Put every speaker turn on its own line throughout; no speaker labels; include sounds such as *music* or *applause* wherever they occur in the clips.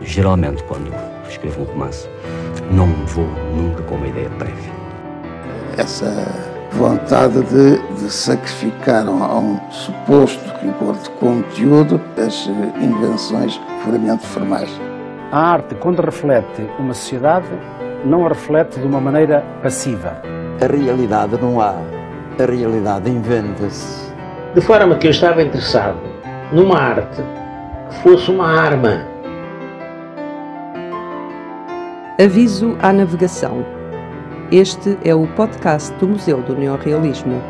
Geralmente, quando escrevo um romance, não vou nunca com uma ideia prévia.
Essa vontade de, de sacrificar a um suposto rigor de conteúdo as invenções puramente formais.
A arte, quando reflete uma sociedade, não a reflete de uma maneira passiva.
A realidade não há, a realidade inventa-se.
De forma que eu estava interessado numa arte que fosse uma arma.
Aviso à navegação. Este é o podcast do Museu do Neorrealismo.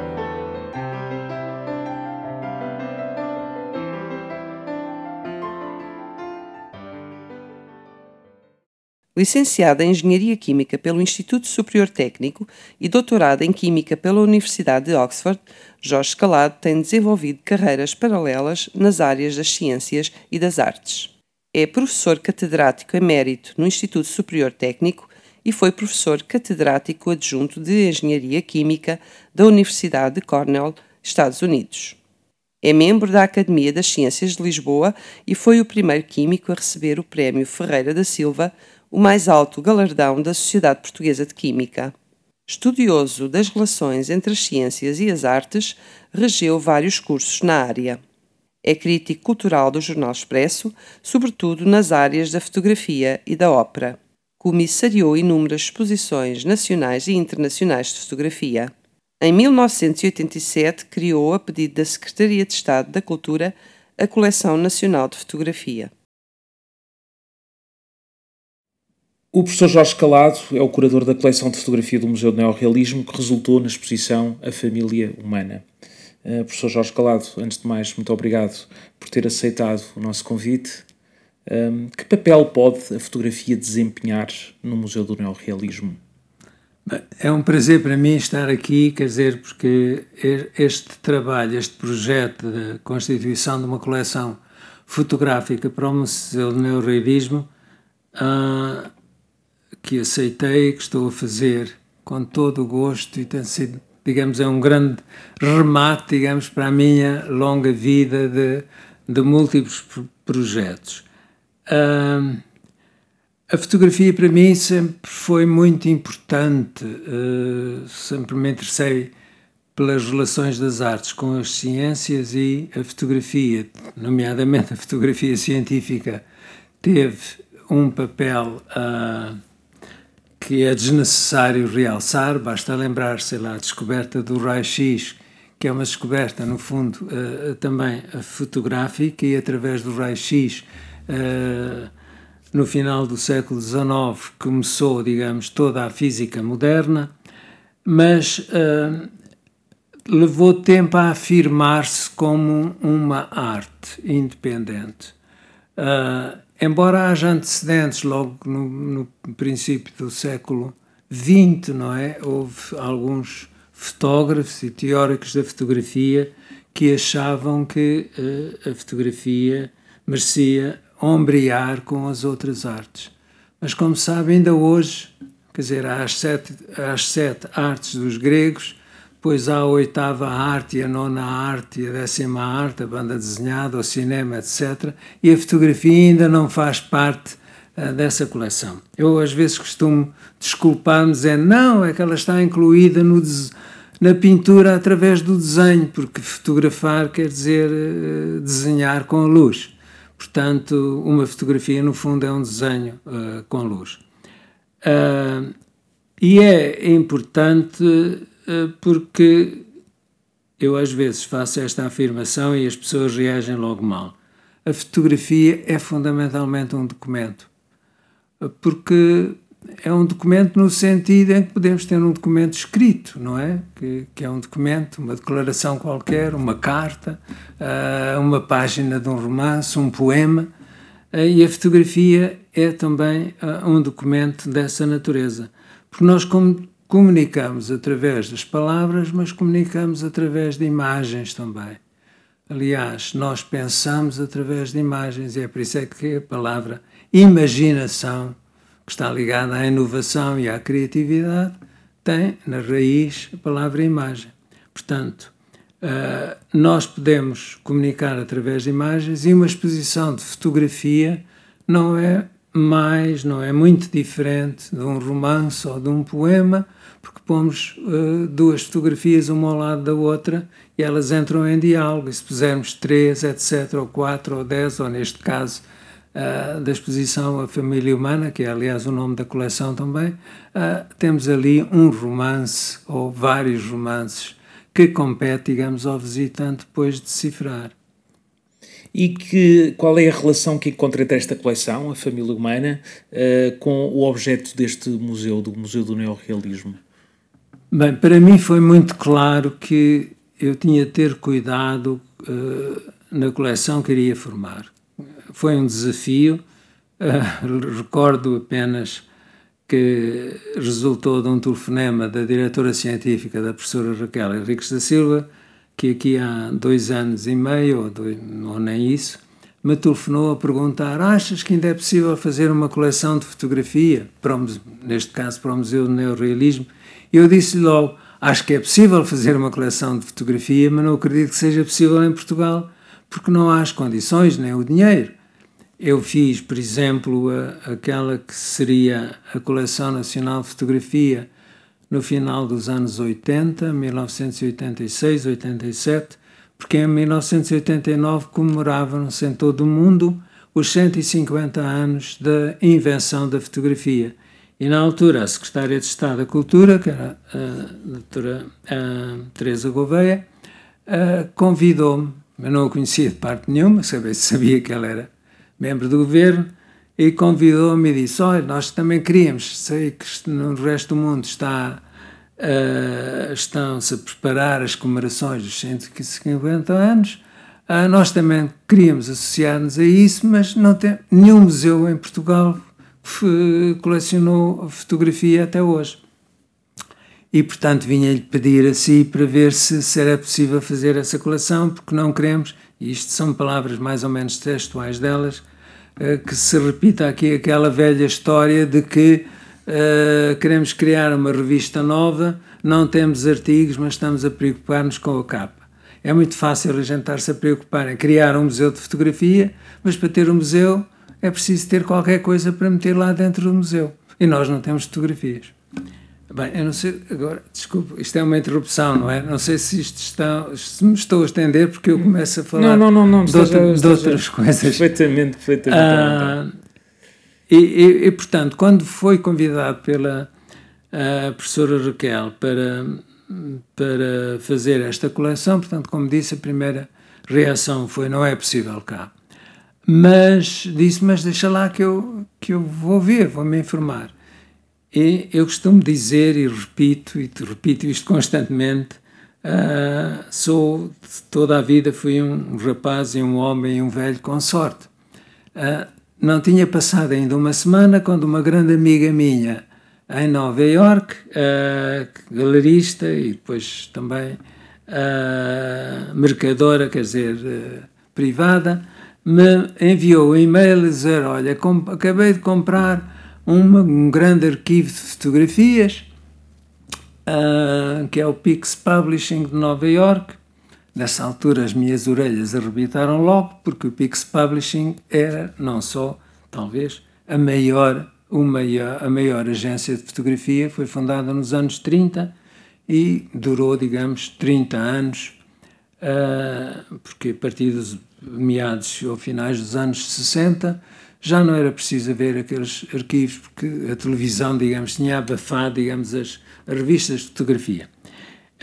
Licenciada em Engenharia Química pelo Instituto Superior Técnico e doutorada em Química pela Universidade de Oxford, Jorge Calado tem desenvolvido carreiras paralelas nas áreas das ciências e das artes. É professor catedrático emérito no Instituto Superior Técnico e foi professor catedrático adjunto de Engenharia Química da Universidade de Cornell, Estados Unidos. É membro da Academia das Ciências de Lisboa e foi o primeiro químico a receber o Prémio Ferreira da Silva o mais alto galardão da Sociedade Portuguesa de Química. Estudioso das relações entre as ciências e as artes, regeu vários cursos na área. É crítico cultural do Jornal Expresso, sobretudo nas áreas da fotografia e da ópera. Comissariou inúmeras exposições nacionais e internacionais de fotografia. Em 1987, criou, a pedido da Secretaria de Estado da Cultura, a Coleção Nacional de Fotografia.
O professor Jorge Calado é o curador da coleção de fotografia do Museu do Neorrealismo que resultou na exposição A Família Humana. Uh, professor Jorge Calado, antes de mais, muito obrigado por ter aceitado o nosso convite. Um, que papel pode a fotografia desempenhar no Museu do Neorrealismo?
É um prazer para mim estar aqui, quer dizer, porque este trabalho, este projeto de constituição de uma coleção fotográfica para o Museu do Neorrealismo uh, que aceitei, que estou a fazer com todo o gosto e tem sido, digamos, é um grande remate, digamos, para a minha longa vida de, de múltiplos projetos. A fotografia para mim sempre foi muito importante, uh, sempre me interessei pelas relações das artes com as ciências e a fotografia, nomeadamente a fotografia científica, teve um papel uh, que é desnecessário realçar, basta lembrar, sei lá, a descoberta do raio-x, que é uma descoberta, no fundo, uh, também fotográfica, e através do raio-x, uh, no final do século XIX, começou, digamos, toda a física moderna, mas uh, levou tempo a afirmar-se como uma arte independente. Uh, embora haja antecedentes logo no, no, princípio do século XX, não é? Houve alguns fotógrafos e teóricos da fotografia que achavam que uh, a fotografia merecia ombrear com as outras artes. Mas, como sabe, ainda hoje, quer dizer, há as sete, as sete artes dos gregos, depois há a oitava arte, a nona arte, a décima arte, a banda desenhada, o cinema, etc. E a fotografia ainda não faz parte uh, dessa coleção. Eu às vezes costumo desculpar-me dizendo não, é que ela está incluída no na pintura através do desenho, porque fotografar quer dizer uh, desenhar com a luz. Portanto, uma fotografia no fundo é um desenho uh, com luz. e é importante porque eu às vezes faço esta afirmação e as pessoas reagem logo mal. A fotografia é fundamentalmente um documento, eh, porque é um documento no sentido em que podemos ter um documento escrito, não é? Que, que é um documento, uma declaração qualquer, uma carta, uh, uma página de um romance, um poema, e a fotografia é também um documento dessa natureza. Porque nós, como comunicamos através das palavras, mas comunicamos através de imagens também. Aliás, nós pensamos através de imagens e é por isso é que a palavra imaginação, que está ligada à inovação e à criatividade, tem na raiz a palavra imagem. Portanto, uh, nós podemos comunicar através de imagens e uma exposição de fotografia não é mais, não é muito diferente de um romance ou de um poema, porque pomos uh, duas fotografias uma ao lado da outra e elas entram em diálogo. E se pusermos três, etc., ou quatro, ou dez, ou neste caso uh, da exposição A Família Humana, que é aliás o nome da coleção também, uh, temos ali um romance ou vários romances que compete, digamos, ao visitante depois decifrar.
E que, qual é a relação que encontra entre esta coleção, a família humana, uh, com o objeto deste museu, do Museu do Neorrealismo?
Bem, para mim foi muito claro que eu tinha de ter cuidado uh, na coleção que iria formar. Foi um desafio, uh, *laughs* recordo apenas que resultou de um telefonema da diretora científica, da professora Raquel Henriques da Silva, que aqui há dois anos e meio, ou, dois, ou nem isso, me telefonou a perguntar: achas que ainda é possível fazer uma coleção de fotografia, para o, neste caso para o Museu do Neorrealismo? Eu disse-lhe logo: acho que é possível fazer uma coleção de fotografia, mas não acredito que seja possível em Portugal, porque não há as condições nem o dinheiro. Eu fiz, por exemplo, a, aquela que seria a Coleção Nacional de Fotografia no final dos anos 80, 1986, 87, porque em 1989 comemoravam-se em todo o mundo os 150 anos da invenção da fotografia. E na altura a Secretária de Estado da Cultura, que era a doutora Teresa Gouveia, convidou-me, eu não a conhecia de parte nenhuma, sabia, sabia que ela era membro do governo, e convidou-me e disse: Olha, nós também queríamos, sei que no resto do mundo está, uh, estão-se a preparar as comemorações dos 150 anos, uh, nós também queríamos associar-nos a isso, mas não tem nenhum museu em Portugal colecionou fotografia até hoje. E, portanto, vinha-lhe pedir a si para ver se, se era possível fazer essa coleção, porque não queremos, e isto são palavras mais ou menos textuais delas, eh, que se repita aqui aquela velha história de que uh, queremos criar uma revista nova, não temos artigos, mas estamos a preocupar-nos com a capa. É muito fácil a gente estar-se a preocupar em criar um museu de fotografia, mas para ter um museu é preciso ter qualquer coisa para meter lá dentro do museu. E nós não temos fotografias. Bem, eu não sei, agora, desculpe, isto é uma interrupção, não é? Não sei se isto está, se me estou a estender porque eu começo a falar
não, não, não,
de, outra, de outras coisas.
Perfeitamente, perfeitamente. Ah,
e, e, e, portanto, quando foi convidado pela professora Raquel para, para fazer esta coleção, portanto, como disse, a primeira reação foi não é possível cá. Mas disse, mas deixa lá que eu, que eu vou ver, vou me informar. E eu costumo dizer e repito, e repito isto constantemente, uh, sou, toda a vida fui um rapaz e um homem e um velho com sorte. Uh, não tinha passado ainda uma semana quando uma grande amiga minha em Nova York, uh, galerista e depois também uh, mercadora, quer dizer, uh, privada, me enviou um e-mail a dizer: Olha, acabei de comprar uma, um grande arquivo de fotografias, que é o Pix Publishing de Nova York. Nessa altura as minhas orelhas arrebitaram logo, porque o Pix Publishing era não só, talvez, a maior, uma, a maior agência de fotografia, foi fundada nos anos 30 e durou, digamos, 30 anos, uh, porque a partir dos meados ou finais dos anos 60 já não era preciso haver aqueles arquivos, porque a televisão, digamos, tinha abafado, digamos, as revistas de fotografia.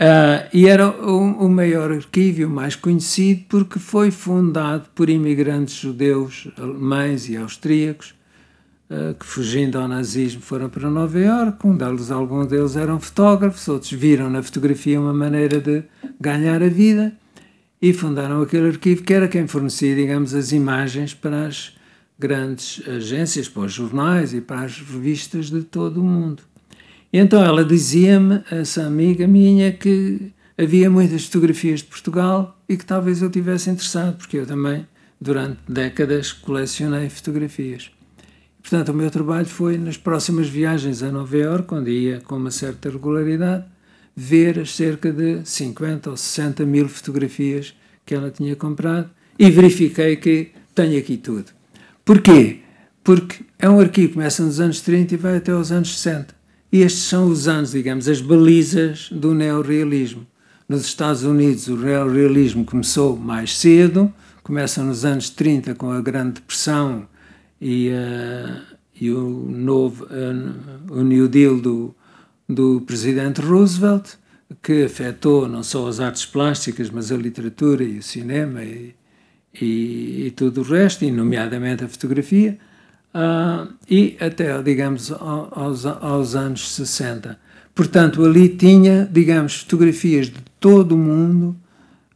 Uh, e era o, o, maior arquivo, o mais conhecido, porque foi fundado por imigrantes judeus, alemães e austríacos, uh, que fugindo ao nazismo foram para Nova Iorque. Um deles, alguns deles eram fotógrafos, outros viram na fotografia uma maneira de ganhar a vida e fundaram aquele arquivo que era quem fornecia, digamos, as imagens para as grandes agências, para os jornais e para as revistas de todo o mundo. E então ela dizia-me, essa amiga minha, que havia muitas fotografias de Portugal e que talvez eu tivesse interessado, porque eu também, durante décadas, colecionei fotografias. Portanto, o meu trabalho foi, nas próximas viagens a Nova Iorque, onde ia com uma certa regularidade, ver as cerca de 50 ou 60 mil fotografias que ela tinha comprado e verifiquei que tenho aqui tudo. Porquê? porque é um arquivo que começa nos anos 30 e vai até os anos 60. E estes são os anos, digamos, as balizas do neorrealismo. Nos Estados Unidos, o neorrealismo começou mais cedo, começa nos anos 30 com a Grande Depressão e, uh, e o novo uh, o New Deal do, do presidente Roosevelt, que afetou não só as artes plásticas, mas a literatura e o cinema e, e, e tudo o resto, e nomeadamente a fotografia, uh, e até, digamos, aos, aos anos 60. Portanto, ali tinha, digamos, fotografias de todo o mundo,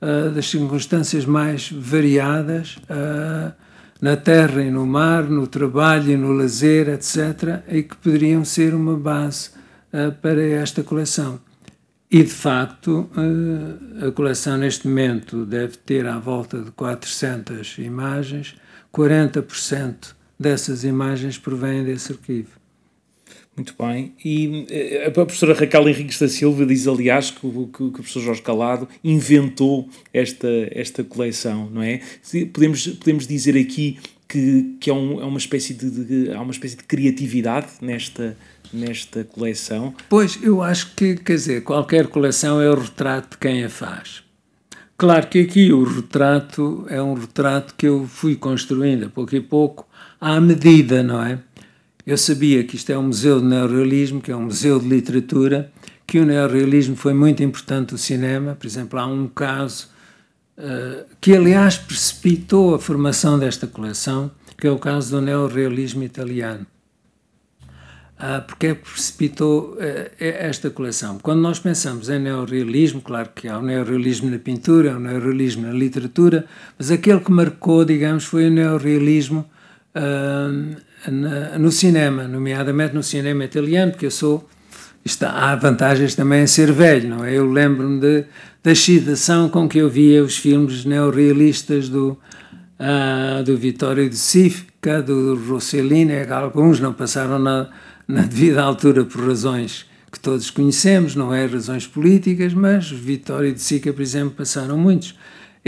uh, das circunstâncias mais variadas, uh, na terra e no mar, no trabalho e no lazer, etc., e que poderiam ser uma base uh, para esta coleção. E, de facto, a coleção neste momento deve ter à volta de 400 imagens, 40% dessas imagens provêm desse arquivo.
Muito bem. E eh, a professora Raquel Henriques da Silva diz, aliás, que, que, que, o professor Jorge Calado inventou esta, esta coleção, não é? Podemos, podemos dizer aqui que, que é, um, é uma espécie de, de, há uma espécie de criatividade nesta, nesta coleção.
Pois, eu acho que, quer dizer, qualquer coleção é o retrato de quem a faz. Claro que aqui o retrato é um retrato que eu fui construindo a pouco e pouco, à medida, não é? Eu sabia que isto é um museu de neorrealismo, que é um museu de literatura, que o neorrealismo foi muito importante no cinema. Por exemplo, há um caso uh, que, aliás, precipitou a formação desta coleção, que é o caso do neorrealismo italiano. Uh, porque é que precipitou uh, esta coleção? Quando nós pensamos em neorrealismo, claro que há o neorrealismo na pintura, há o neorrealismo na literatura, mas aquele que marcou, digamos, foi o neorrealismo no cinema, nomeadamente no cinema italiano, porque eu sou. Está, há vantagens também em ser velho, não é? Eu lembro-me da excitação com que eu via os filmes neorrealistas do, uh, do Vittorio de Sica, do Rossellini, alguns não passaram na, na devida altura por razões que todos conhecemos, não é razões políticas, mas Vittorio de Sica, por exemplo, passaram muitos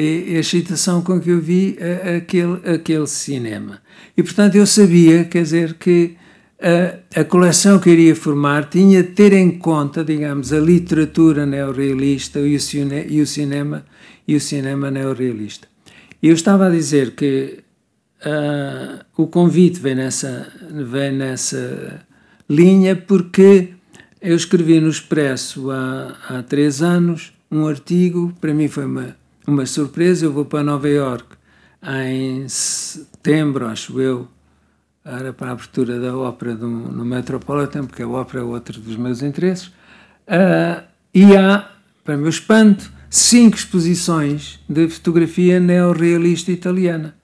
e a excitação com que eu vi aquele, aquele cinema. E, portanto, eu sabia, quer dizer, que a, a coleção que iria formar tinha de ter em conta, digamos, a literatura neorrealista e o, cine, e o cinema e o cinema neorrealista. Eu estava a dizer que uh, o convite vem nessa, vem nessa linha porque eu escrevi no Expresso há, há três anos um artigo, para mim foi uma uma surpresa. Eu vou para Nova York em setembro, acho eu, era para a abertura da ópera do, no Metropolitan, porque a ópera é outro dos meus interesses. Uh, e há, para meu espanto, cinco exposições de fotografia neorrealista italiana.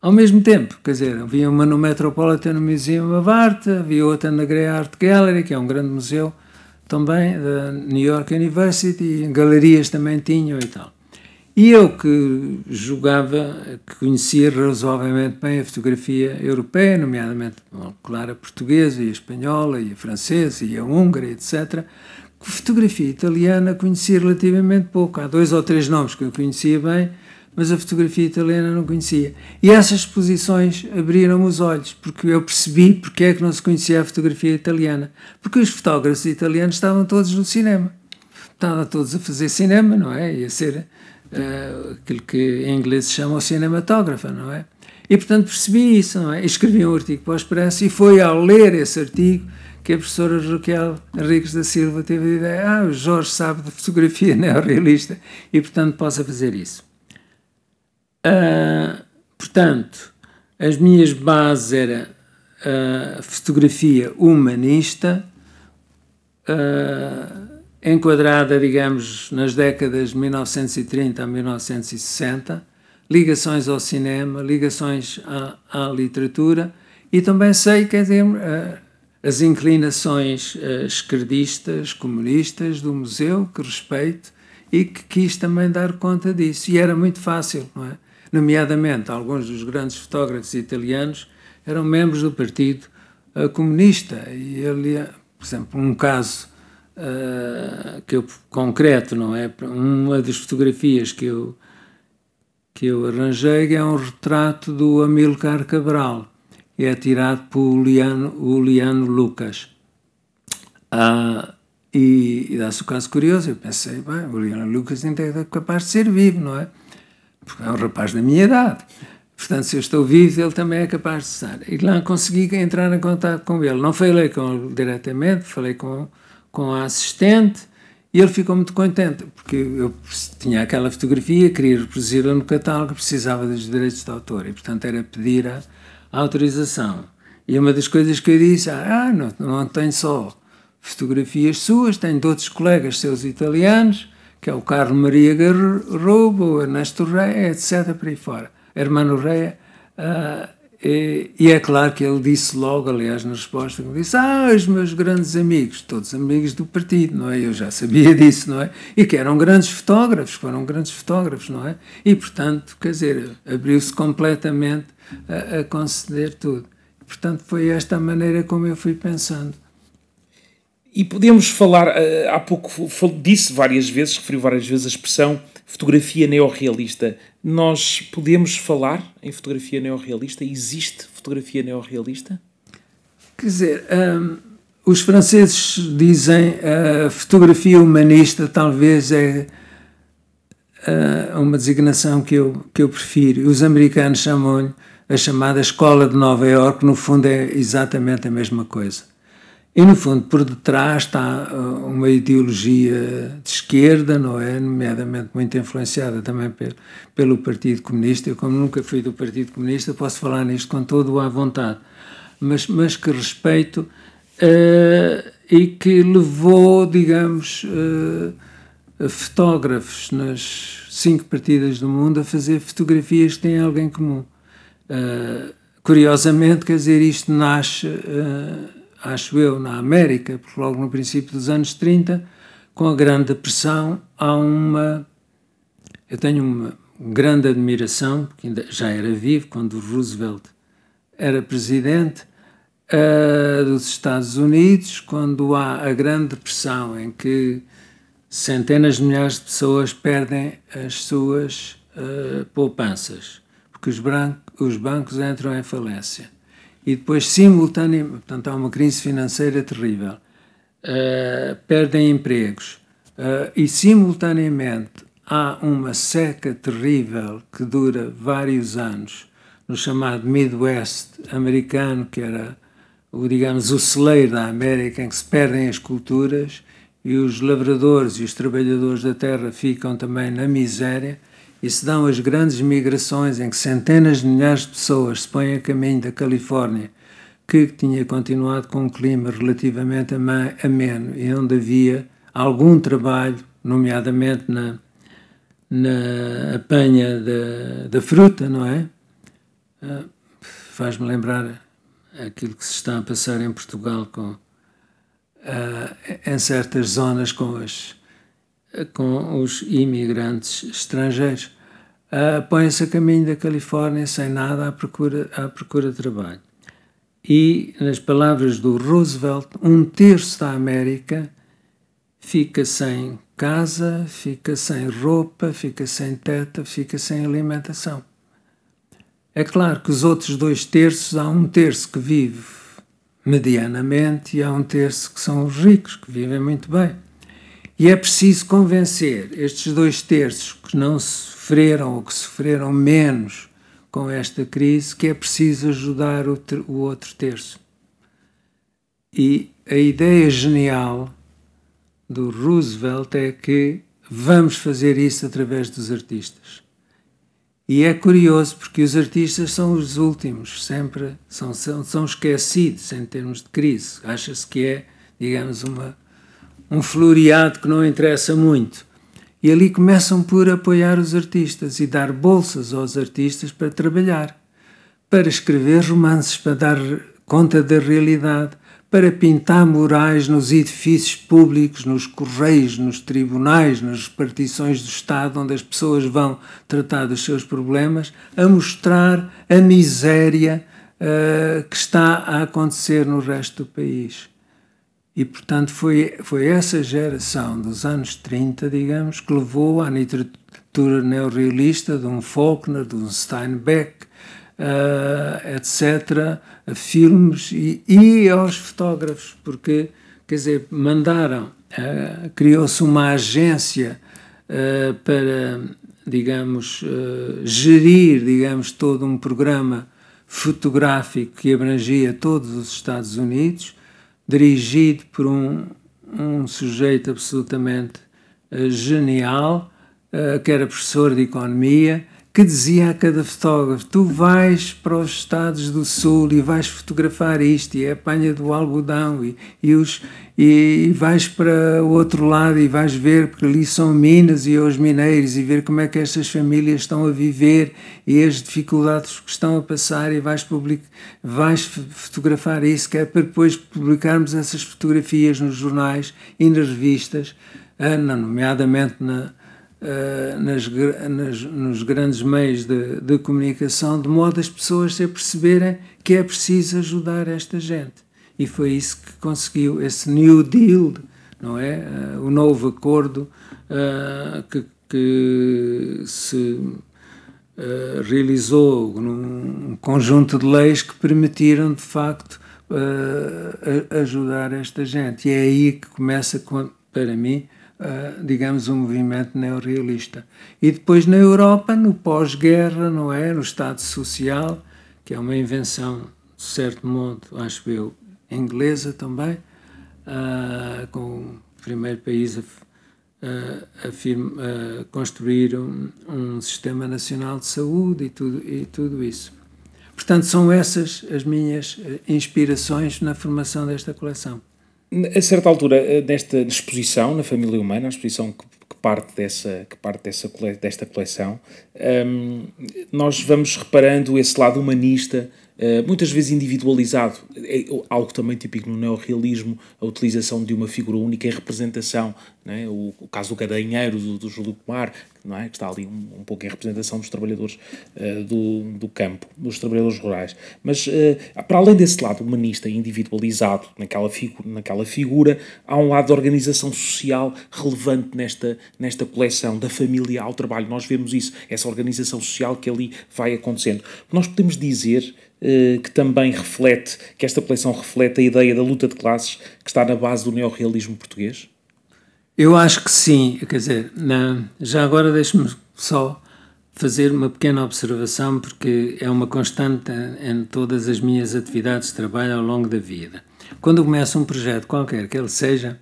Ao mesmo tempo, quer dizer, havia uma no Metropolitan Museum of Art, havia outra na Grey Art Gallery, que é um grande museu também, da New York University, galerias também tinham e tal. E eu que jogava, que conhecia razoavelmente bem a fotografia europeia, nomeadamente, claro, a portuguesa e a espanhola e a francesa e a húngara, etc., que fotografia italiana conhecia relativamente pouco. Há dois ou três nomes que eu conhecia bem, mas a fotografia italiana não conhecia. E essas exposições abriram-me os olhos, porque eu percebi porque é que não se conhecia a fotografia italiana. Porque os fotógrafos italianos estavam todos no cinema. Estavam todos a fazer cinema, não é? E a ser uh, aquilo que em inglês se chama o cinematógrafo, não é? E, portanto, percebi isso, não é? E escrevi um artigo para o Expresso e foi ao ler esse artigo que a professora Raquel Henriques da Silva teve a ideia, ah, o Jorge sabe de fotografia neorrealista e, portanto, possa fazer isso. Uh, portanto, as minhas bases eram a fotografia humanista, uh, enquadrada, digamos, nas décadas de 1930 a 1960, ligações ao cinema, ligações à, à literatura e também sei, dizer, eh, as inclinações eh, esquerdistas, comunistas do museu, que respeito e que quis também dar conta disso. E era muito fácil, não é? Nomeadamente, alguns dos grandes fotógrafos italianos eram membros do Partido eh, Comunista e ele, por exemplo, um caso uh, que eu concreto, não é? Uma das fotografias que eu que eu arranjei é um retrato do Amilcar Cabral, e é tirado por Liano, o Liano Lucas. Ah, e, e dá-se o caso curioso, eu pensei, bem, o Liano Lucas ainda é capaz de ser vivo, não é? Porque é um rapaz da minha idade. Portanto, se eu estou vivo, ele também é capaz de estar. E lá consegui entrar em contato com ele. Não falei com ele diretamente, falei com, com a assistente e ele ficou muito contente, porque eu tinha aquela fotografia, queria reproduzir-la no catálogo, precisava dos direitos de autor e, portanto, era pedir a, a autorização. E uma das coisas que eu disse, ah, não, não tenho só fotografias suas, tenho de outros colegas seus italianos, que é o Carlo Maria Garrobo, Ernesto Reia, etc., por aí fora. Hermano Reia. Uh, e, e, é claro que ele disse logo, aliás, na resposta, disse: Ah, os meus grandes amigos, todos amigos do partido, não é? Eu já sabia *laughs* disso, não é? E que eram grandes fotógrafos, foram grandes fotógrafos, não é? E, portanto, quer dizer, abriu-se completamente a, a, conceder tudo. Portanto, foi esta a maneira como eu fui pensando.
E podemos falar, eh, há pouco disse várias vezes, referiu várias vezes a expressão fotografia neorrealista. Nós podemos falar em fotografia neorrealista? Existe fotografia neorrealista?
Quer dizer, um, os franceses dizem a uh, fotografia humanista talvez é uh, uma designação que eu, que eu prefiro. Os americanos chamam-lhe a chamada Escola de Nova Iorque, no fundo é exatamente a mesma coisa. E, no fundo, por detrás está uh, uma ideologia de esquerda, não é? Nomeadamente muito influenciada também pelo, Partido Comunista. Eu, como nunca fui do Partido Comunista, posso falar nisto com todo a vontade. Mas, mas que respeito uh, e que levou, digamos, uh, fotógrafos nas cinco partidas do mundo a fazer fotografias que têm alguém comum. Uh, curiosamente, quer dizer, isto nasce acho eu, na América, porque logo no princípio dos anos 30, com a Grande Depressão, há uma. Eu tenho uma grande admiração, porque ainda já era vivo quando Roosevelt era presidente uh, dos Estados Unidos, quando há a Grande Depressão, em que centenas de milhares de pessoas perdem as suas uh, poupanças, porque os, os bancos entram em falência e depois, simultaneamente, portanto, há uma crise financeira terrível, uh, perdem empregos uh, e, simultaneamente, há uma seca terrível que dura vários anos no chamado Midwest americano, que era, o, digamos, o celeiro da América, em que se perdem as culturas e os lavradores e os trabalhadores da terra ficam também na miséria e se dão as grandes migrações em que centenas de milhares de pessoas se põem a caminho da Califórnia, que tinha continuado com um clima relativamente ameno e onde havia algum trabalho, nomeadamente na, na apanha da, fruta, não é? Uh, Faz-me lembrar aquilo que se está a passar em Portugal com, uh, em certas zonas com as com os imigrantes estrangeiros, uh, põem-se a caminho da Califórnia sem nada à procura, à procura de trabalho. E, nas palavras do Roosevelt, um terço da América fica sem casa, fica sem roupa, fica sem teto, fica sem alimentação. É claro que os outros dois terços, há um terço que vive medianamente e há um terço que são os ricos, que vivem muito bem. E é preciso convencer estes dois terços que não sofreram ou que sofreram menos com esta crise que é preciso ajudar o, o outro terço. E a ideia genial do Roosevelt é que vamos fazer isso através dos artistas. E é curioso porque os artistas são os últimos, sempre são, são, são esquecidos em termos de crise. Acha-se que é, digamos, uma um floreado que não interessa muito. E ali começam por apoiar os artistas e dar bolsas aos artistas para trabalhar, para escrever romances, para dar conta da realidade, para pintar murais nos edifícios públicos, nos correios, nos tribunais, nas repartições do Estado, onde as pessoas vão tratar dos seus problemas, a mostrar a miséria uh, que está a acontecer no resto do país. E, portanto, foi, foi essa geração dos anos 30, digamos, que levou à literatura neorrealista de um Faulkner, de um Steinbeck, uh, etc., a filmes e, e, aos fotógrafos, porque, quer dizer, mandaram, uh, criou-se uma agência uh, para, digamos, gerir, digamos, todo um programa fotográfico que abrangia todos os Estados Unidos, dirigido por um, um sujeito absolutamente genial, que era professor de economia, que dizia a cada fotógrafo: Tu vais para os Estados do Sul e vais fotografar isto, e é a panha do algodão, e, e, os, e, e vais para o outro lado e vais ver, porque ali são minas e os mineiros, e ver como é que estas famílias estão a viver e as dificuldades que estão a passar, e vais, public, vais fotografar isso, que é para depois publicarmos essas fotografias nos jornais e nas revistas, ah, nomeadamente na uh, nas, nas, nos grandes meios de, de, comunicação, de modo as pessoas a perceberem que é preciso ajudar esta gente. E foi isso que conseguiu, esse New Deal, não é? Uh, o novo acordo uh, que, que, se realizou num conjunto de leis que permitiram, de facto, ajudar esta gente. E é aí que começa, para mim, uh, digamos, um movimento neorrealista. E depois na Europa, no pós-guerra, não é? No Estado Social, que é uma invenção, de certo modo, acho eu, inglesa também, uh, com o primeiro país a, a, a, a construir um, um, sistema nacional de saúde e tudo, e tudo isso. Portanto, são essas as minhas eh, inspirações na formação desta coleção.
A certa altura, eh, desta exposição na família humana, a exposição que, que parte, dessa, que parte dessa, desta coleção, um, nós vamos reparando esse lado humanista Uh, muitas vezes individualizado. É algo também típico no neorrealismo, a utilização de uma figura única em representação. É? O, o, caso do Garanheiro, do, do Júlio Pomar, não é? que está ali um, um pouco em representação dos trabalhadores uh, do, do campo, dos trabalhadores rurais. Mas, uh, para além desse lado humanista e individualizado naquela, figu naquela figura, há um lado de organização social relevante nesta, nesta coleção, da família ao trabalho. Nós vemos isso, essa organização social que ali vai acontecendo. Nós podemos dizer uh, que também reflete, que esta coleção reflete a ideia da luta de classes que está na base do neorrealismo português?
Eu acho que sim, quer dizer, na, já agora deixe-me só fazer uma pequena observação, porque é uma constante em todas as minhas atividades de trabalho ao longo da vida. Quando começo um projeto qualquer que ele seja,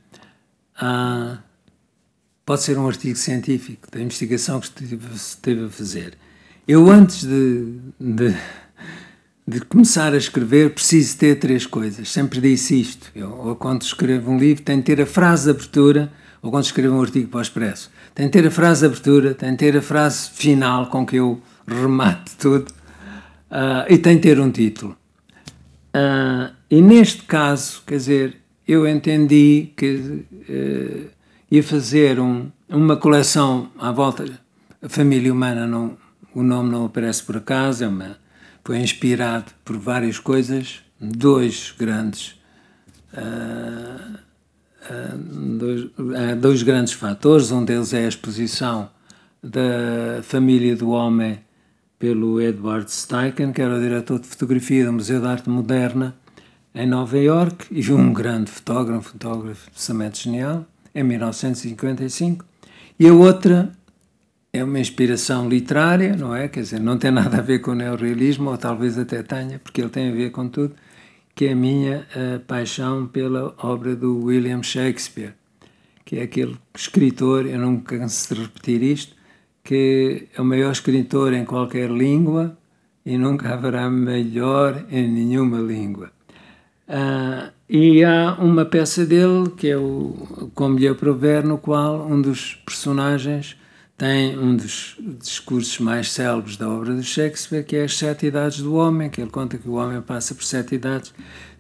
pode ser um artigo científico da investigação que esteve a fazer. Eu, antes de, de, de, começar a escrever, preciso ter três coisas. Sempre disse isto. Eu, ou quando escrevo um livro, tenho que ter a frase de abertura ou quando escrevo um artigo para o Expresso. Tem de ter a frase de abertura, tem de ter a frase final com que eu remate tudo uh, e tem de ter um título. Uh, e neste caso, quer dizer, eu entendi que uh, ia fazer um, uma coleção à volta. A família humana, não, o nome não aparece por acaso, é uma, foi inspirado por várias coisas, dois grandes. Uh, dois, há dois grandes fatores. Um deles é a exposição da família do homem pelo Edward Steichen, que era o diretor de fotografia do Museu de Arte Moderna em Nova York e um grande fotógrafo, fotógrafo absolutamente genial, em 1955. E a outra é uma inspiração literária, não é? Quer dizer, não tem nada a ver com o neorrealismo, ou talvez até tenha, porque ele tem a ver com tudo que é a minha uh, paixão pela obra do William Shakespeare, que é aquele escritor, eu não canso de repetir isto, que é o maior escritor em qualquer língua e nunca haverá melhor em nenhuma língua. Uh, e há uma peça dele, que é o Como lhe aprover, no qual um dos personagens tem um dos discursos mais célebres da obra de Shakespeare, que é As Sete Idades do Homem, que ele conta que o homem passa por sete idades,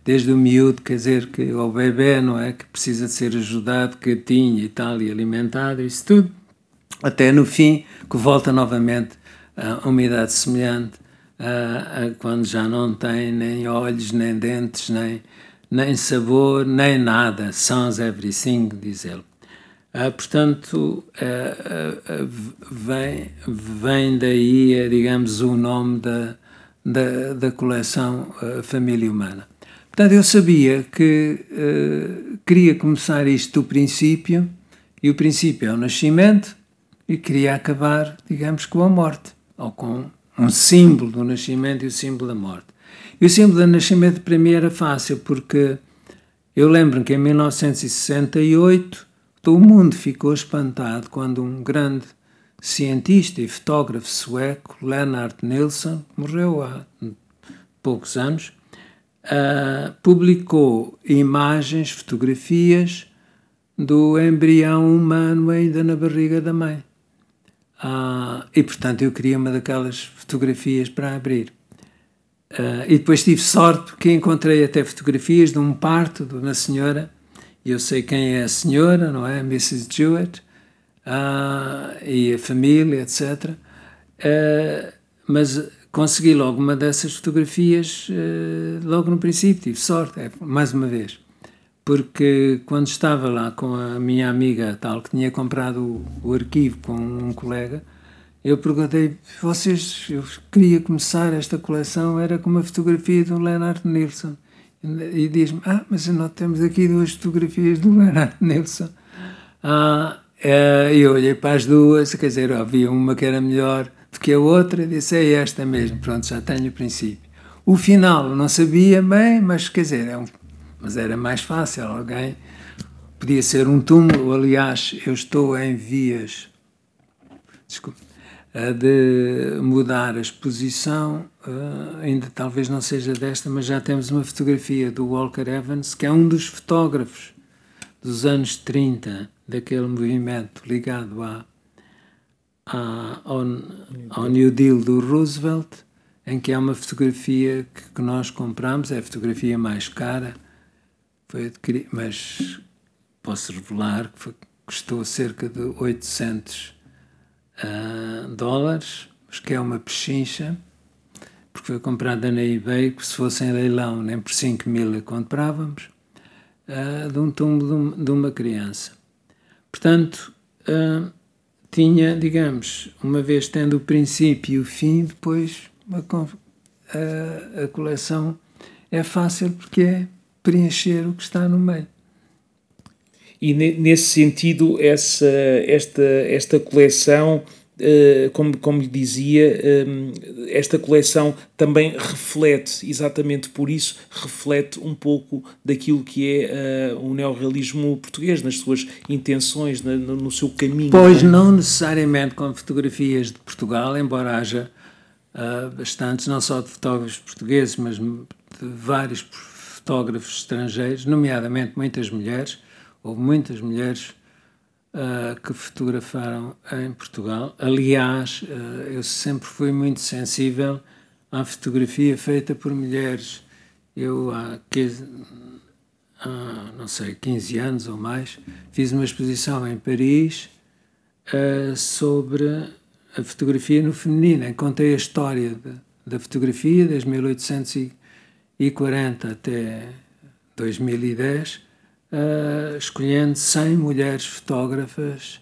desde o miúdo, quer dizer, que o bebê, não é? Que precisa de ser ajudado, quietinho e tal, e alimentado, isso tudo, até no fim, que volta novamente a uma idade semelhante, a, a quando já não tem nem olhos, nem dentes, nem, nem sabor, nem nada, sans everything, diz ele. Uh, portanto, uh, uh, vem, vem daí, digamos, o nome da, da, da coleção Família Humana. Portanto, eu sabia que queria começar isto do princípio, e o princípio é o nascimento, e queria acabar, digamos, com a morte, ou com um símbolo do nascimento e o símbolo da morte. E o símbolo do nascimento para mim era fácil, porque eu lembro que em 1968 todo o mundo ficou espantado quando um grande cientista e fotógrafo sueco, Lennart Nilsson, morreu há poucos anos, uh, publicou imagens, fotografias do embrião humano ainda na barriga da mãe. Uh, e portanto eu queria uma daquelas fotografias para abrir. Uh, e depois tive sorte porque encontrei até fotografias de um parto de uma senhora, eu sei quem é a senhora, não é? Mrs. Jewett, uh, e a família, etc. Uh, mas consegui logo uma dessas fotografias uh, logo no princípio, tive sorte, é, mais uma vez. Porque quando estava lá com a minha amiga tal, que tinha comprado o, o arquivo com um colega, eu perguntei, vocês, eu queria começar esta coleção, era com uma fotografia do Leonard Nilsson. E diz-me, ah, mas nós temos aqui duas fotografias do Leonard Nilsson. Ah, Uh, eu olhei para as duas, quer dizer, havia uma que era melhor do que a outra, disse, é esta mesmo, pronto, já tenho o princípio. O final não sabia bem, mas quer dizer, é um, mas era mais fácil, alguém podia ser um túmulo, aliás, eu estou em vias desculpa, uh, de mudar a exposição, uh, ainda talvez não seja desta, mas já temos uma fotografia do Walker Evans, que é um dos fotógrafos dos anos 30, daquele movimento ligado à, à, ao, ao New Deal do Roosevelt, em que há uma fotografia que, que nós compramos, é a fotografia mais cara, foi adquirida, mas posso revelar que foi, custou cerca de 800 ah, dólares, mas que é uma pechincha, porque foi comprada na eBay, que se fosse em leilão nem por 5 mil a comprávamos, uh, de um túmulo de uma criança. Portanto, uh, tinha, digamos, uma vez tendo o princípio e o fim, depois a, a, a coleção é fácil porque é preencher o que está no meio.
E nesse sentido, essa, esta, esta coleção eh, como, como lhe dizia, eh, esta coleção também reflete, exatamente por isso, reflete um pouco daquilo que é uh, o neorrealismo português, nas suas intenções, no, seu caminho.
Pois não necessariamente com fotografias de Portugal, embora haja bastantes, não só de fotógrafos portugueses, mas de vários fotógrafos estrangeiros, nomeadamente muitas mulheres, houve muitas mulheres uh, que fotografaram em Portugal. Aliás, uh, eu sempre fui muito sensível à fotografia feita por mulheres. Eu há, 15, há não sei, 15 anos ou mais, fiz uma exposição em Paris uh, sobre a fotografia no feminino. Contei a história de, da fotografia desde 1840 até 2010 uh, escolhendo 100 mulheres fotógrafas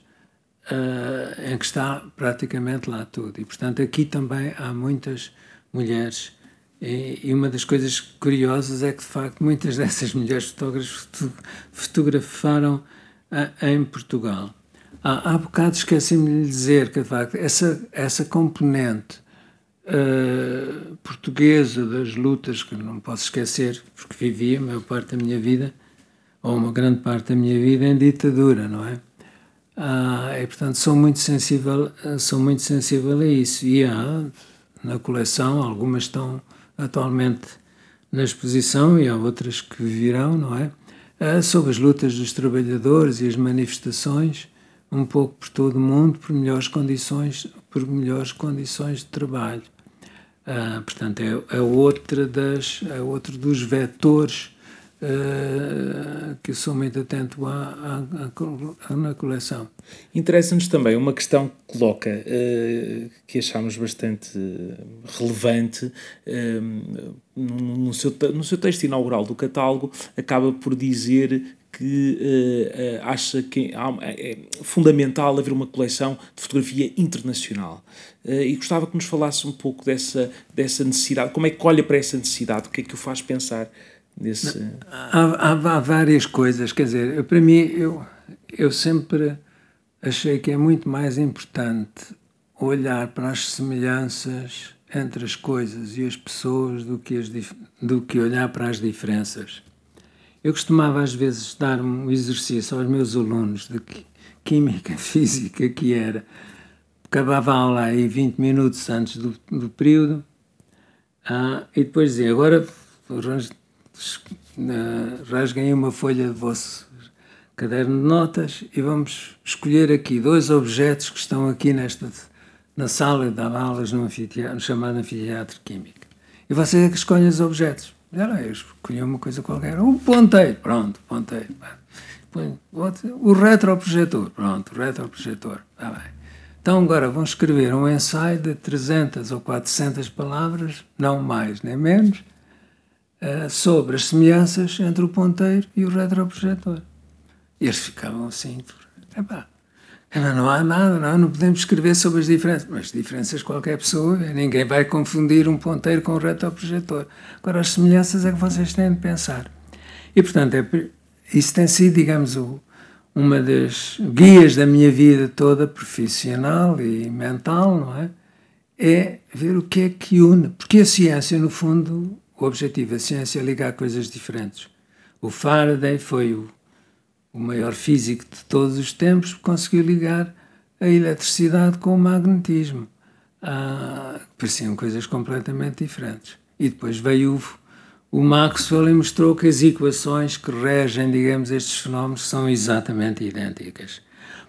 uh, em que está praticamente lá tudo. E, portanto, aqui também há muitas mulheres. E, e, uma das coisas curiosas é que, de facto, muitas *laughs* dessas mulheres fotógrafas fotografaram uh, em Portugal. Há, há bocado esqueci-me de dizer que, de facto, essa, essa componente Uh, portuguesa das lutas que não posso esquecer, porque vivi a maior parte da minha vida ou uma grande parte da minha vida em ditadura, não é? Ah, e portanto sou muito sensível, sou muito sensível a isso. E há na coleção, algumas estão atualmente na exposição e há outras que virão, não é? Ah, sobre as lutas dos trabalhadores e as manifestações, um pouco por todo o mundo, por melhores condições, por melhores condições de trabalho. Ah, portanto, é, é, outra das, é outro dos vetores uh, que sou muito atento à, à, à na coleção.
Interessa-nos também uma questão que coloca, uh, que achamos bastante relevante, uh, no, seu, no seu texto inaugural do catálogo, acaba por dizer que acha que é fundamental haver uma coleção de fotografia internacional. E gostava que nos falasse um pouco dessa, dessa necessidade, como é que olha para essa necessidade, o que é que o faz pensar nesse...
Há, há, há várias coisas, quer dizer, para mim, eu, eu sempre achei que é muito mais importante olhar para as semelhanças entre as coisas e as pessoas do que, as, do que olhar para as diferenças. Eu costumava às vezes dar um exercício aos meus alunos de química, *laughs* física, que era acabava a aula aí 20 minutos antes do, do período ah, e depois dizia, agora rasguem uma folha do vosso caderno de notas e vamos escolher aqui dois objetos que estão aqui nesta na sala de aulas no, no chamado anfiteatro químico. E vocês é que escolhem os objetos. Era, eu escolhi uma coisa qualquer. Um ponteiro, pronto, ponteiro. O retroprojetor, pronto, o retroprojetor. Está bem. Então agora vão escrever um ensaio de 300 ou 400 palavras, não mais nem menos, sobre as semelhanças entre o ponteiro e o retroprojetor. E eles ficavam assim, epá, não há nada, não, não podemos escrever sobre as diferenças. Mas diferenças qualquer pessoa, ninguém vai confundir um ponteiro com um retroprojetor. Agora, as semelhanças é que vocês têm de pensar. E, portanto, é, isso tem sido, digamos, o, uma das guias da minha vida toda, profissional e mental, não é? É ver o que é que une. Porque a ciência, no fundo, o objetivo da ciência é ligar coisas diferentes. O Faraday foi o o maior físico de todos os tempos, conseguiu ligar a eletricidade com o magnetismo. Ah, pareciam coisas completamente diferentes. E depois veio o, o Maxwell e mostrou que as equações que regem, digamos, estes fenómenos são exatamente idênticas.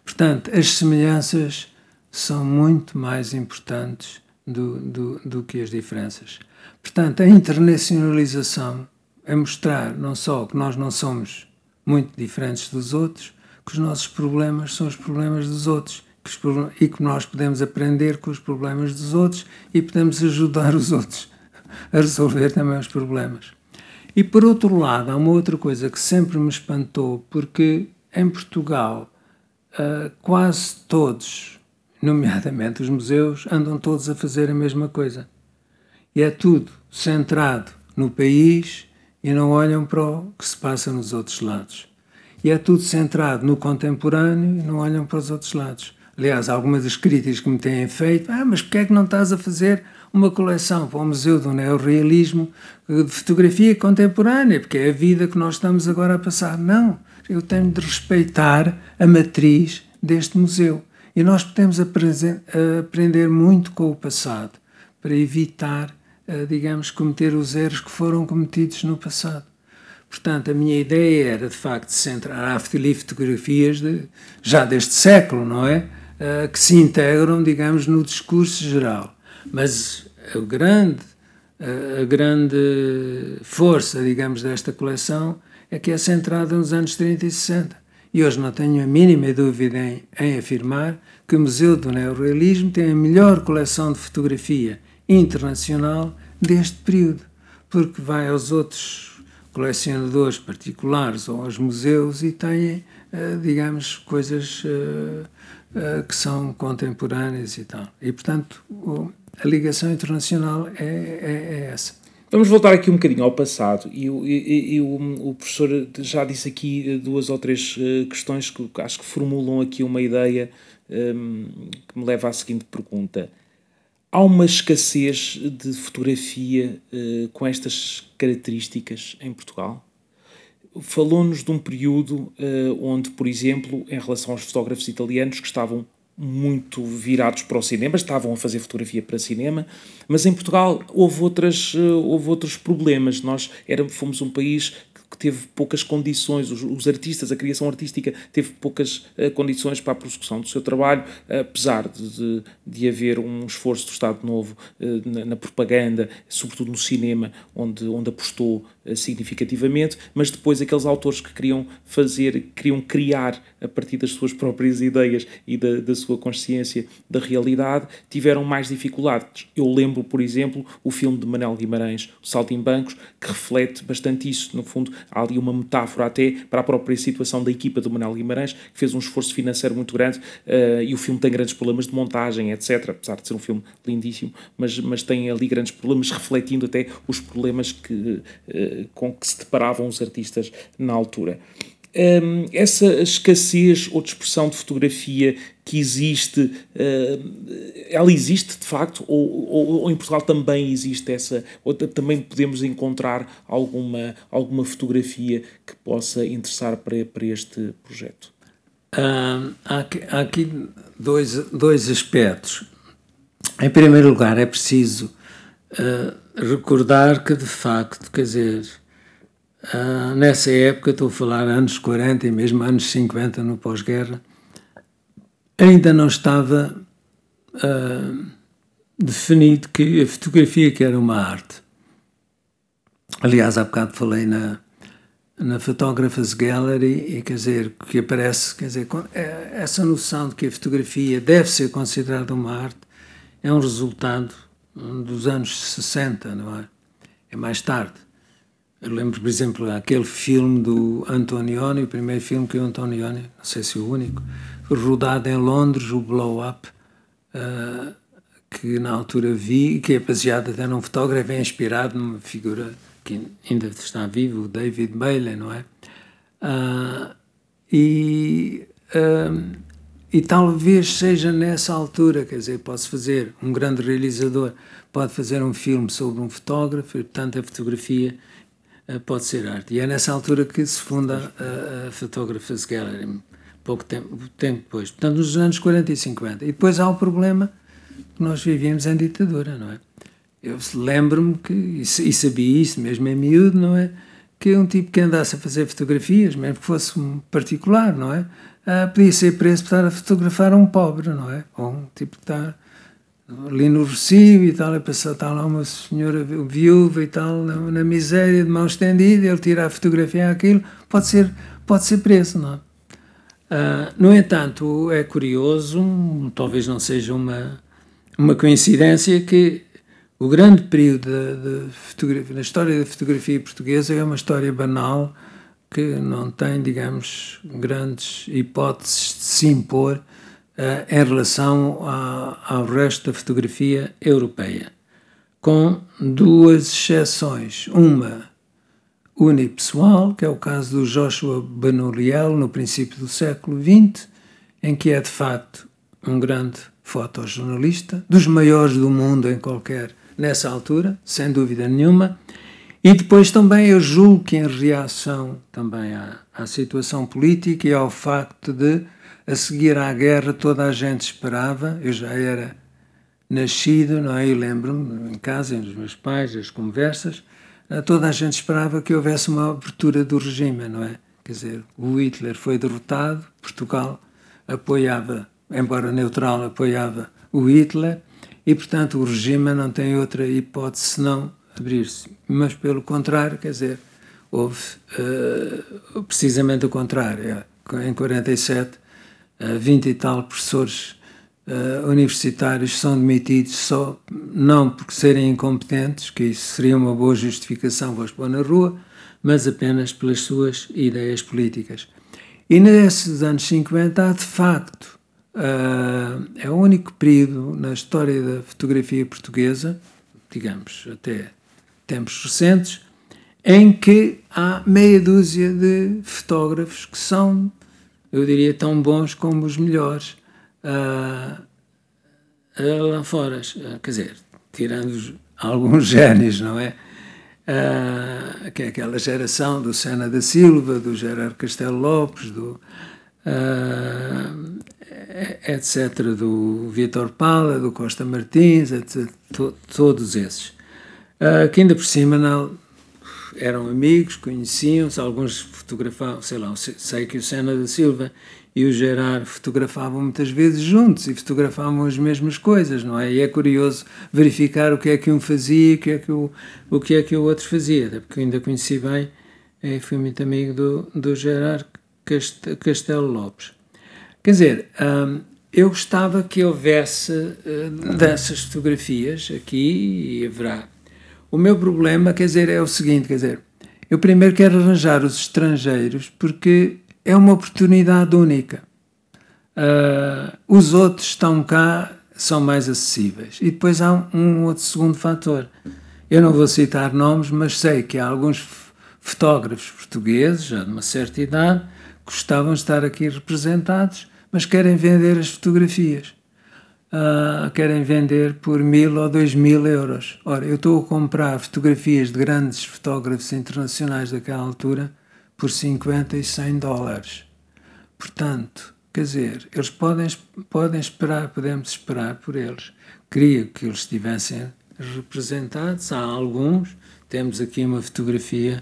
Portanto, as semelhanças são muito mais importantes do, do, do que as diferenças. Portanto, a internacionalização é mostrar não só que nós não somos muito diferentes dos outros, que os nossos problemas são os problemas dos outros que e que nós podemos aprender com os problemas dos outros e podemos ajudar os outros a resolver também os problemas. E por outro lado, há uma outra coisa que sempre me espantou, porque em Portugal uh, quase todos, nomeadamente os museus, andam todos a fazer a mesma coisa. E é tudo centrado no país e não olham para o que se passa nos outros lados. E é tudo centrado no contemporâneo e não olham para os outros lados. Aliás, algumas das críticas que me têm feito, ah, mas porquê é que não estás a fazer uma coleção para o Museu do Neorrealismo de fotografia contemporânea, porque é a vida que nós estamos agora a passar. Não, eu tenho de respeitar a matriz deste museu. E nós podemos aprender muito com o passado para evitar digamos, cometer os erros que foram cometidos no passado. Portanto, a minha ideia era, de facto, centrar a fotografias de, já deste século, não é? Que se integram, digamos, no discurso geral. Mas a grande, a grande força, digamos, desta coleção é que é centrada nos anos 30 e 60. E hoje não tenho a mínima dúvida em, em afirmar que o Museu do Neorrealismo tem a melhor coleção de fotografia internacional deste período, porque vai aos outros colecionadores particulares ou aos museus e têm, eh, digamos, coisas eh, eh, que são contemporâneas e tal. E, portanto, a ligação internacional é, é, é essa.
Vamos voltar aqui um bocadinho ao passado e, e, e o, o, professor já disse aqui duas ou três questões que acho que formulam aqui uma ideia um, que me leva à seguinte pergunta. Há uma escassez de fotografia uh, com estas características em Portugal? Falou-nos de um período uh, onde, por exemplo, em relação aos fotógrafos italianos que estavam muito virados para o cinema, estavam a fazer fotografia para cinema, mas em Portugal houve, outras, uh, houve outros problemas. Nós era, fomos um país que teve poucas condições, os, os, artistas, a criação artística teve poucas uh, condições para a prossecução do seu trabalho, apesar de, de, de, haver um esforço do Estado Novo uh, na, na, propaganda, sobretudo no cinema, onde, onde apostou significativamente, mas depois aqueles autores que queriam fazer, queriam criar a partir das suas próprias ideias e da, da sua consciência da realidade, tiveram mais dificuldades. Eu lembro, por exemplo, o filme de Manel Guimarães, O Salto em Bancos, que reflete bastante isso. No fundo, há ali uma metáfora até para a própria situação da equipa do Manel Guimarães, que fez um esforço financeiro muito grande uh, e o filme tem grandes problemas de montagem, etc. Apesar de ser um filme lindíssimo, mas, mas tem ali grandes problemas, refletindo até os problemas que, uh, com que se deparavam os artistas na altura. Um, essa escassez ou dispersão de fotografia que existe, uh, ela existe de facto, ou, ou, ou, em Portugal também existe essa, ou também podemos encontrar alguma, alguma fotografia que possa interessar para, para este projeto?
Uh, há, aqui, há aqui dois, dois aspectos. Em primeiro lugar, é preciso uh, recordar que, de facto, quer dizer, Uh, nessa época, estou a falar anos 40 e mesmo anos 50 no pós-guerra, ainda não estava uh, definido que a fotografia que era uma arte. Aliás, há bocado falei na, na Photographers Gallery e quer dizer, que aparece, quer dizer, é, essa noção de que a fotografia deve ser considerada uma arte é um resultado dos anos 60, não é? É mais tarde. Eu lembro, por exemplo, aquele filme do Antonioni, o primeiro filme que o Antonioni, não sei se o único, rodado em Londres, o Blow Up, uh, que na altura vi, que é baseado até num fotógrafo, é inspirado numa figura que ainda está vivo, o David Bailey, não é? Uh, e, uh, e talvez seja nessa altura, quer dizer, posso fazer, um grande realizador pode fazer um filme sobre um fotógrafo, e, portanto a fotografia eh, pode ser arte. E é nessa altura que se funda a, a Photographers Gallery, pouco tempo, tempo depois. Portanto, nos anos 40 e 50. E depois há o problema que nós vivíamos em ditadura, não é? Eu lembro-me que, e sabia isso mesmo em miúdo, não é? Que um tipo que andasse a fazer fotografias, mesmo que fosse um particular, não é? Ah, podia ser preso por estar a fotografar um pobre, não é? Ou um tipo que está ali no Rocio e tal, e passou, está lá uma senhora viúva e tal, na, na, miséria, de mão estendida, ele tira a fotografia aquilo, pode ser, pode ser preso, não é? Uh, no entanto, é curioso, talvez não seja uma, uma coincidência, que o grande período da, fotografia, na história da fotografia portuguesa é uma história banal que não tem, digamos, grandes hipóteses de se impor uh, em relação a, ao resto da fotografia europeia, com duas exceções. Uma unipessoal, que é o caso do Joshua Benoliel, no princípio do século XX, em que é de facto um grande fotojornalista, dos maiores do mundo em qualquer, nessa altura, sem dúvida nenhuma, e depois também eu julgo que em reação também à, à situação política e ao facto de a seguir à guerra, toda a gente esperava, eu já era nascido, não é? E lembro-me, em casa, entre os meus pais, as conversas, eh, toda a gente esperava que houvesse uma abertura do regime, não é? Quer dizer, o Hitler foi derrotado, Portugal apoiava, embora neutral, apoiava o Hitler, e portanto o regime não tem outra hipótese senão abrir-se. Mas pelo contrário, quer dizer, houve uh, precisamente o contrário. Em 47 20 e tal professores uh, universitários são demitidos só não porque serem incompetentes, que isso seria uma boa justificação para os pôr na rua, mas apenas pelas suas ideias políticas. E nesses anos 50 há de facto, uh, é o único período na história da fotografia portuguesa, digamos até tempos recentes, em que há meia dúzia de fotógrafos que são eu diria, tão bons como os melhores uh, uh, lá fora. Uh, quer dizer, tirando alguns *laughs* génios, não é? que é aquela geração do Sena da Silva, do Gerard Castelo Lopes, do, etc., do Vitor Pala, do Costa Martins, etc., to, todos esses. Que ainda por cima não, eram amigos, conheciam-se, alguns fotografavam, sei lá, sei que o Sena da Silva e o Gerard fotografavam muitas vezes juntos e fotografavam as mesmas coisas, não é? E é curioso verificar o que é que um fazia o que é que o, o, que é que o outro fazia, porque eu ainda conheci bem, e fui muito amigo do, do Gerard Castelo Lopes. Quer dizer, eu gostava que houvesse uh, dessas fotografias aqui e haverá. O meu problema, quer dizer, é o seguinte, quer dizer, eu primeiro quero arranjar os estrangeiros porque é uma oportunidade única. Uh, os outros estão cá, são mais acessíveis. E depois há um, um outro segundo fator. Eu não vou citar nomes, mas sei que há alguns fotógrafos portugueses, já de uma certa idade, gostavam de estar aqui representados, mas querem vender as fotografias. Uh, querem vender por mil ou dois mil euros. Ora, eu estou a comprar fotografias de grandes fotógrafos internacionais daquela altura por 50 e 100 dólares. Portanto, quer dizer, eles podem, podem esperar, podemos esperar por eles. Queria que eles estivessem representados, há alguns, temos aqui uma fotografia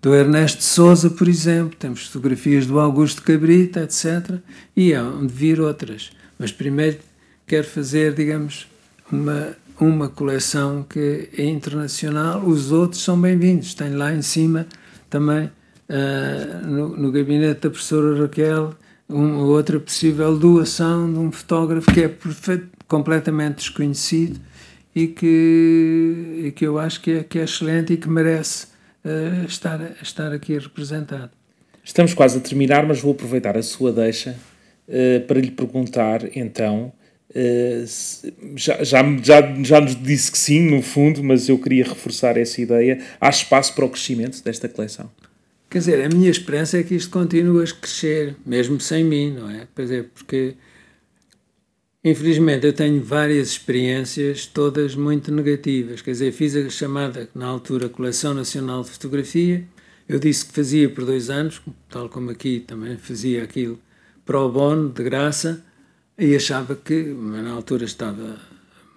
do Ernesto Souza, por exemplo, temos fotografias do Augusto Cabrita, etc. E hão de vir outras. Mas primeiro quero fazer, digamos, uma, uma coleção que é internacional. Os outros são bem-vindos. Tenho lá em cima também, uh, no, no, gabinete da professora Raquel, uma outra possível doação de um fotógrafo que é perfeito, completamente desconhecido e que, e que eu acho que é, que é excelente e que merece uh, estar, estar aqui representado.
Estamos quase a terminar, mas vou aproveitar a sua deixa uh, para lhe perguntar, então, já, já, já, já nos disse que sim, no fundo, mas eu queria reforçar essa ideia. Há espaço para o crescimento desta coleção?
Quer dizer, a minha esperança é que isto continue a crescer, mesmo sem mim, não é? Quer dizer, porque Infelizmente, eu tenho várias experiências, todas muito negativas. Quer dizer, fiz a chamada, na altura, Coleção Nacional de Fotografia. Eu disse que fazia por dois anos, tal como aqui também fazia aquilo pro bono, de graça, e achava que, na altura, estava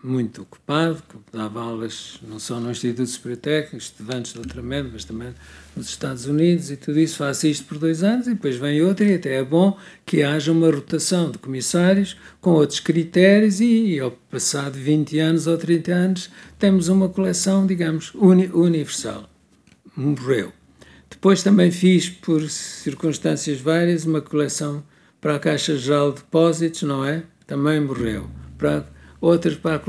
muito ocupado, dava aulas não só no Instituto Superior Técnico, estudantes de doutoramento, mas também nos Estados Unidos e tudo isso. Faço isto por dois anos e depois vem outro, e até é bom que haja uma rotação de comissários com outros critérios e, e ao passado 20 anos ou 30 anos, temos uma coleção, digamos, uni universal. Morreu. Depois também fiz, por circunstâncias várias, uma coleção para a Caixa Geral de Depósitos, não é? Também morreu. Para outras para a,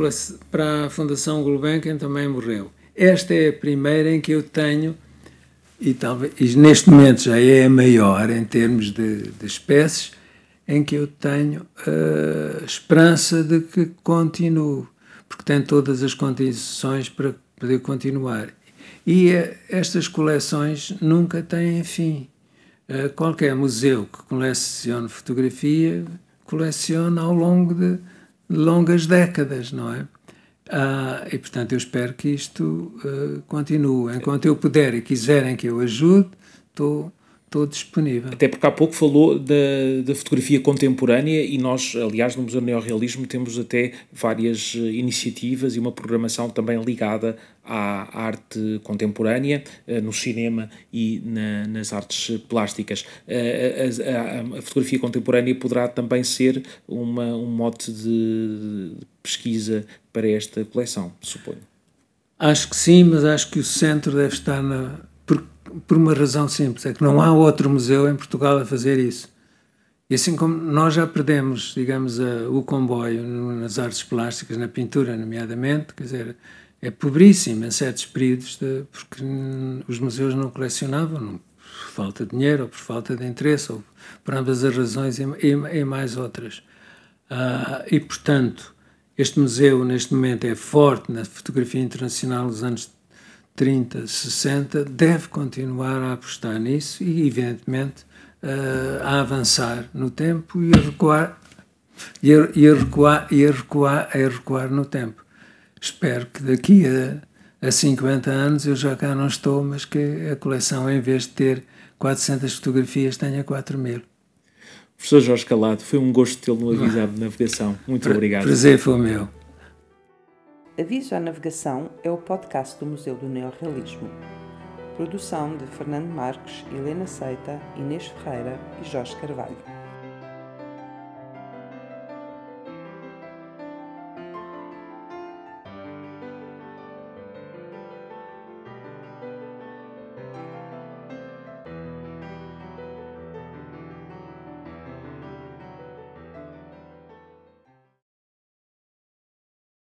para a Fundação Gulbenkian também morreu. Esta é a primeira em que eu tenho, e, talvez, e neste momento já é a maior em termos de, de espécies, em que eu tenho a esperança de que continue, porque tem todas as condições para poder continuar. E eh, estas coleções nunca têm fim. Eh, qualquer museu que colecione fotografia coleciona ao longo de longas décadas, não é? Ah, e portanto eu espero que isto uh, continue. Enquanto eu puder e quiserem que eu ajude, estou estou disponível.
Até porque há pouco falou da, da fotografia contemporânea e nós, aliás, no Museu Neorrealismo temos até várias eh, iniciativas e uma programação também ligada à arte contemporânea, eh, no cinema e na, nas artes plásticas. Eh, a, a, a, fotografia contemporânea poderá também ser uma, um mote de pesquisa para esta coleção, suponho.
Acho que sim, mas acho que o centro deve estar na, por uma razão simples, é que não há outro museu em Portugal a fazer isso. E assim como nós já perdemos, digamos, a, o comboio nas artes plásticas, na pintura, nomeadamente, quer dizer, é pobríssimo em certos períodos, de, porque os museus não colecionavam, não, por falta de dinheiro, ou por falta de interesse, ou por ambas as razões e, e, e mais outras. Uh, e, portanto, este museu, neste momento, é forte na fotografia internacional dos anos 30, 60, deve continuar a apostar nisso e, evidentemente, uh, a avançar no tempo e a recuar e a, e a, recuar e a recuar a recuar no tempo. Espero que daqui a, a 50 anos eu já cá não estou, mas que a coleção, em vez de ter 400 fotografias, tenha 4 mil.
Professor Jorge Calado, foi um gosto tê-lo no *laughs* avisado de navegação. Muito pra, obrigado.
Prazer foi meu.
Aviso à Navegação é o podcast do Museu do Neorrealismo. Produção de Fernando Marques, Helena Seita, Inês Ferreira e Jorge Carvalho.